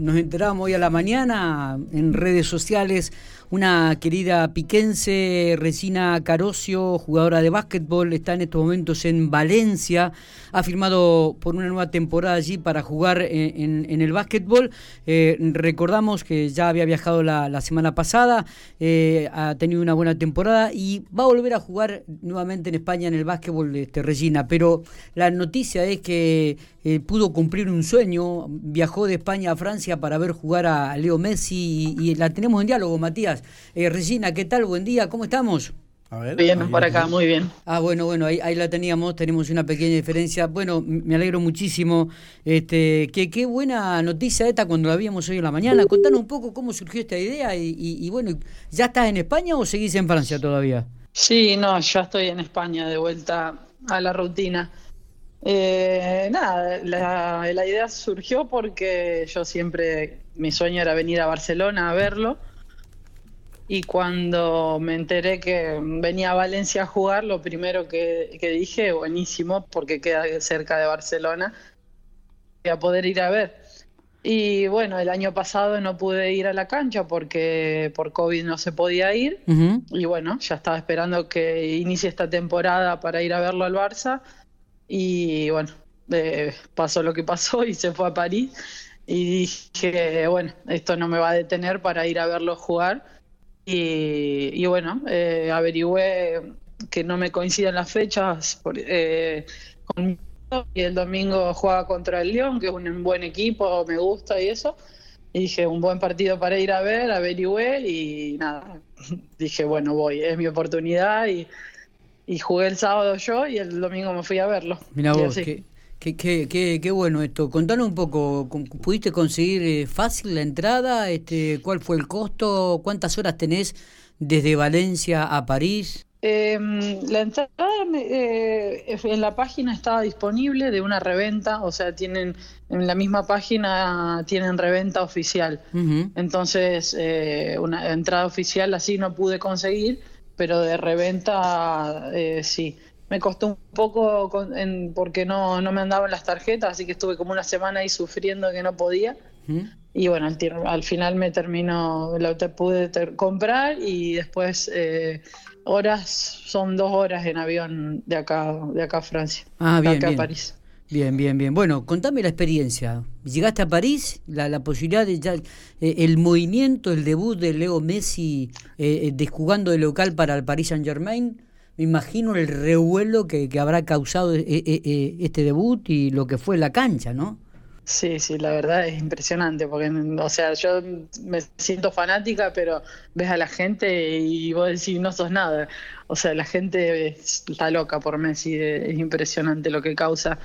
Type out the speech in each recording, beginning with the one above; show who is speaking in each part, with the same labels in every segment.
Speaker 1: nos enteramos hoy a la mañana en redes sociales una querida piquense, Resina Carocio, jugadora de básquetbol, está en estos momentos en Valencia, ha firmado por una nueva temporada allí para jugar en, el básquetbol. Eh, recordamos que ya había viajado la, semana pasada, eh, ha tenido una buena temporada y va a volver a jugar nuevamente en España en el básquetbol, este, Regina, pero la noticia es que eh, pudo cumplir un sueño, viajó de España a Francia para ver jugar a Leo Messi y la tenemos en diálogo, Matías. Eh, Regina, ¿qué tal? Buen día, ¿cómo estamos?
Speaker 2: A ver, bien, por acá, muy bien.
Speaker 1: Ah, bueno, bueno, ahí, la teníamos, tenemos una pequeña diferencia. Bueno, me alegro muchísimo. Este, que qué buena noticia esta cuando la vimos hoy en la mañana. Contanos un poco cómo surgió esta idea y, bueno, ¿ya estás en España o seguís en Francia todavía?
Speaker 2: Sí, no, ya estoy en España de vuelta a la rutina. Eh, nada, la, la idea surgió porque yo siempre, mi sueño era venir a Barcelona a verlo y cuando me enteré que venía a Valencia a jugar, lo primero que, dije, buenísimo, porque queda cerca de Barcelona, voy a poder ir a ver. Y bueno, el año pasado no pude ir a la cancha porque por COVID no se podía ir. Y bueno, ya estaba esperando que inicie esta temporada para ir a verlo al Barça. Y bueno, eh, pasó lo que pasó y se fue a París. Y dije, bueno, esto no me va a detener para ir a verlo jugar y, bueno, eh, averigüé que no me coinciden las fechas eh, y el domingo juega contra el León, que es un buen equipo, me gusta y eso. Y dije, un buen partido para ir a ver, averigüé y nada, dije, bueno, voy, es mi oportunidad y, jugué el sábado yo y el domingo me fui a verlo.
Speaker 1: Mira vos, Qué, qué, qué, bueno esto. Contanos un poco, ¿pudiste conseguir eh, fácil la entrada? Este, ¿Cuál fue el costo? ¿Cuántas horas tenés desde Valencia a París?
Speaker 2: Em, la entrada eh, en la página estaba disponible de una reventa, o sea, tienen en la misma página tienen reventa oficial. Entonces, eh, una entrada oficial así no pude conseguir, pero de reventa sí me costó un poco porque no, no me andaban las tarjetas, así que estuve como una semana ahí sufriendo que no podía. Y bueno, al, final me terminó, la pude comprar y después eh, horas, son dos horas en avión de acá, de acá a Francia,
Speaker 1: ah,
Speaker 2: de
Speaker 1: acá
Speaker 2: a París.
Speaker 1: Bien, bien, bien. Bueno, contame la experiencia. Llegaste a París, la, la posibilidad de ya, eh, el movimiento, el debut de Leo Messi eh, eh jugando de local para el Paris Saint Germain me imagino el revuelo que, habrá causado eh, este debut y lo que fue la cancha, ¿no?
Speaker 2: Sí, sí, la verdad es impresionante, porque, o sea, yo me siento fanática, pero ves a la gente y vos decís, no sos nada. O sea, la gente está loca por Messi, es impresionante lo que causa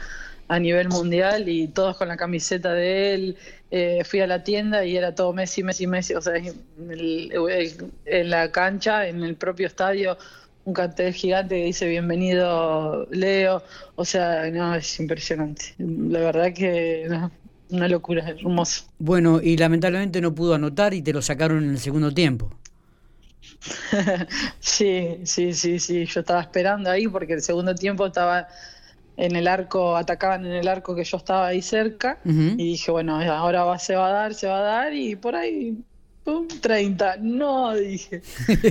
Speaker 2: a nivel mundial y todos con la camiseta de él. fui a la tienda y era todo Messi, Messi, Messi. O sea, en la cancha, en el propio estadio, un cartel gigante que dice bienvenido Leo, o sea, no, es impresionante. La verdad que una locura, es hermoso.
Speaker 1: Bueno, y lamentablemente no pudo anotar y te lo sacaron en el segundo tiempo.
Speaker 2: sí, sí, sí, sí, yo estaba esperando ahí porque el segundo tiempo estaba en el arco, atacaban en el arco que yo estaba ahí cerca y dije, bueno, ahora va, se va a dar, se va a dar y por ahí ¡Pum! 30. No, dije.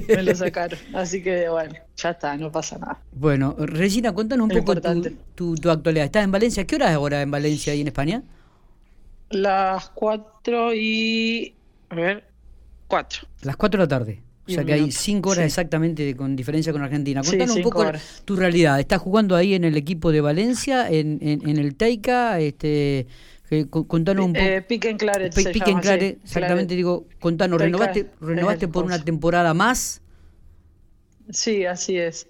Speaker 2: Me lo sacaron. Así que bueno, ya está, no pasa nada.
Speaker 1: Bueno, Regina, cuéntanos un poco tu, tu, actualidad. ¿Estás en Valencia? ¿Qué hora es ahora en Valencia y en España?
Speaker 2: Las 4 y. A ver, 4.
Speaker 1: Las 4 de la tarde. O sea que hay 5 horas exactamente con diferencia con Argentina. Cuéntanos un poco tu realidad. ¿Estás jugando ahí en el equipo de Valencia, en, en, en el Teica? Este, contanos un poco.
Speaker 2: Eh, Claret.
Speaker 1: Piquen Claret, exactamente, digo, contanos, ¿renovaste, renovaste por una temporada más?
Speaker 2: Sí, así es.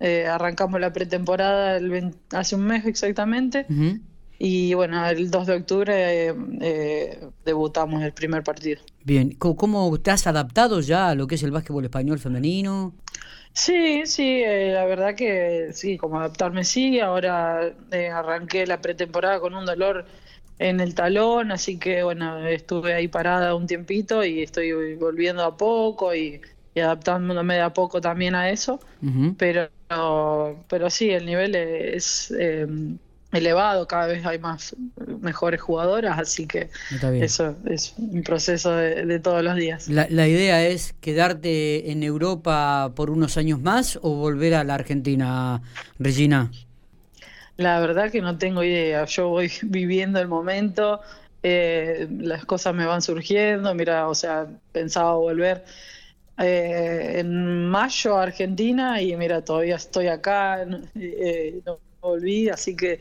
Speaker 2: Eh, arrancamos la pretemporada hace un mes exactamente. Y bueno, el 2 de octubre eh, debutamos el primer partido.
Speaker 1: Bien, ¿Cómo, te has adaptado ya a lo que es el básquetbol español femenino?
Speaker 2: Sí, sí, la verdad que sí, como adaptarme sí. Ahora arranqué la pretemporada con un dolor en el talón, así que bueno, estuve ahí parada un tiempito y estoy volviendo a poco y, adaptándome de a poco también a eso, pero pero sí, el nivel es, eh, elevado, cada vez hay más mejores jugadoras, así que eso es un proceso de, todos los días.
Speaker 1: La, la, idea es quedarte en Europa por unos años más o volver a la Argentina, Regina?
Speaker 2: La verdad que no tengo idea, yo voy viviendo el momento, eh, las cosas me van surgiendo, mira, o sea, pensaba volver eh, en mayo a Argentina y mira, todavía estoy acá, eh, no volví, así que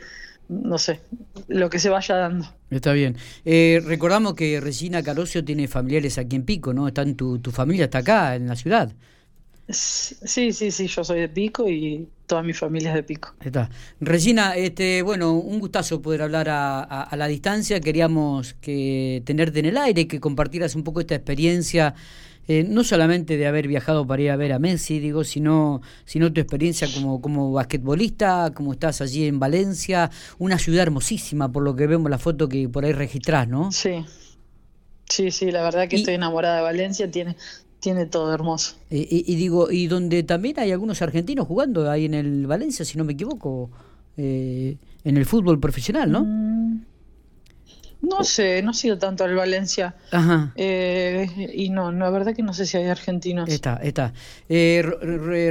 Speaker 2: no sé, lo que se vaya dando.
Speaker 1: Está bien. Eh, recordamos que Regina Carosio tiene familiares aquí en Pico, ¿no? Están tu, tu familia está acá, en la ciudad.
Speaker 2: Sí, sí, sí, yo soy de Pico y toda mi familia es de Pico.
Speaker 1: Está. Regina, este, bueno, un gustazo poder hablar a, a, la distancia. Queríamos que tenerte en el aire, que compartieras un poco esta experiencia eh, no solamente de haber viajado para ir a ver a Messi, digo, sino, sino tu experiencia como, como basquetbolista, como estás allí en Valencia, una ciudad hermosísima, por lo que vemos la foto que por ahí registrás, ¿no?
Speaker 2: Sí, sí, sí, la verdad que estoy enamorada de Valencia, tiene, tiene todo hermoso.
Speaker 1: y, digo, y donde también hay algunos argentinos jugando ahí en el Valencia, si no me equivoco, eh, en el fútbol profesional, ¿no? Mm,
Speaker 2: no sé, no ha sido tanto al Valencia. Ajá. Eh, y no, la verdad que no sé si hay argentinos.
Speaker 1: Está, está. Eh,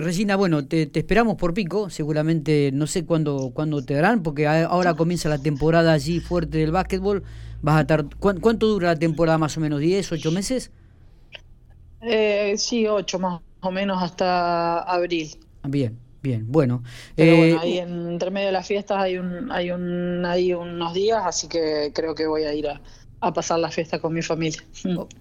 Speaker 1: Regina, bueno, te, esperamos por pico, seguramente, no sé cuándo, cuándo te darán, porque ahora comienza la temporada allí fuerte del básquetbol. Vas a estar, ¿Cuánto dura la temporada más o menos? ¿10, 8 meses?
Speaker 2: Eh, sí, 8 más o menos hasta abril.
Speaker 1: Bien, Bien, bueno.
Speaker 2: Pero bueno, eh, ahí en, entre medio de las fiestas hay un, hay un, hay unos días, así que creo que voy a ir a, pasar la fiesta con mi familia.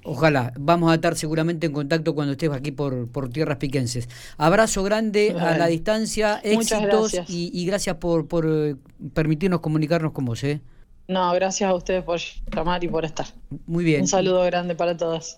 Speaker 1: ojalá, vamos a estar seguramente en contacto cuando estés aquí por, por tierras piquenses. Abrazo grande a la distancia, éxitos y, y, gracias por, por eh, permitirnos comunicarnos con vos. ¿eh?
Speaker 2: No, gracias a ustedes por llamar y por estar.
Speaker 1: Muy bien.
Speaker 2: Un saludo grande para todas.